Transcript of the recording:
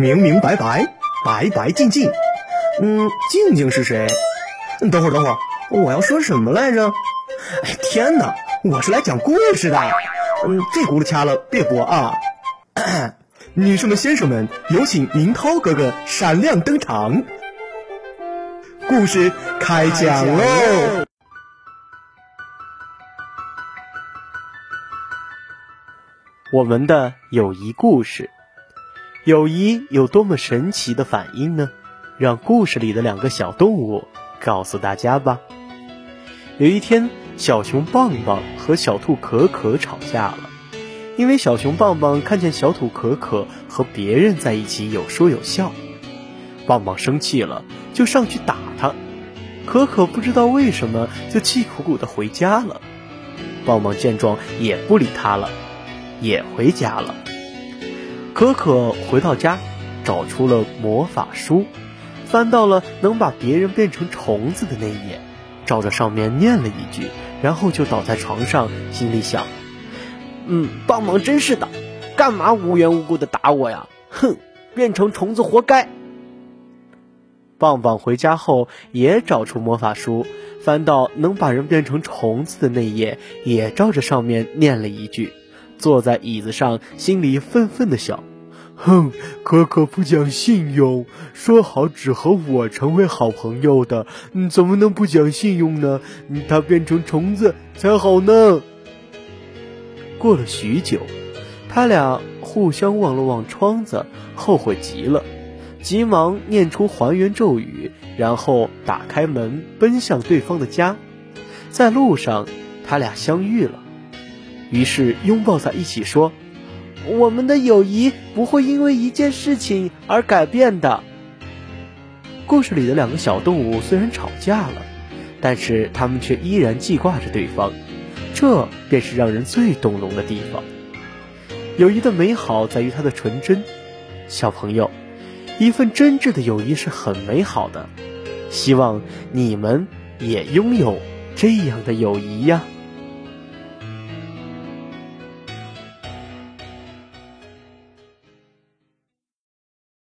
明明白白，白白净净。嗯，静静是谁？等会儿，等会儿，我要说什么来着？哎，天哪！我是来讲故事的。嗯，这轱辘掐了，别播啊。女士们、先生们，有请明涛哥哥闪亮登场。故事开讲喽！我们的友谊故事，友谊有多么神奇的反应呢？让故事里的两个小动物告诉大家吧。有一天，小熊棒棒和小兔可可吵架了。因为小熊棒棒看见小兔可可和别人在一起有说有笑，棒棒生气了，就上去打他。可可不知道为什么，就气鼓鼓的回家了。棒棒见状也不理他了，也回家了。可可回到家，找出了魔法书，翻到了能把别人变成虫子的那一页，照着上面念了一句，然后就倒在床上，心里想。嗯，棒棒真是的，干嘛无缘无故的打我呀？哼，变成虫子活该。棒棒回家后也找出魔法书，翻到能把人变成虫子的那页，也照着上面念了一句，坐在椅子上，心里愤愤的想：哼，可可不讲信用，说好只和我成为好朋友的，怎么能不讲信用呢？他变成虫子才好呢。过了许久，他俩互相望了望窗子，后悔极了，急忙念出还原咒语，然后打开门奔向对方的家。在路上，他俩相遇了，于是拥抱在一起说：“我们的友谊不会因为一件事情而改变的。”故事里的两个小动物虽然吵架了，但是他们却依然记挂着对方。这便是让人最动容的地方。友谊的美好在于它的纯真。小朋友，一份真挚的友谊是很美好的。希望你们也拥有这样的友谊呀。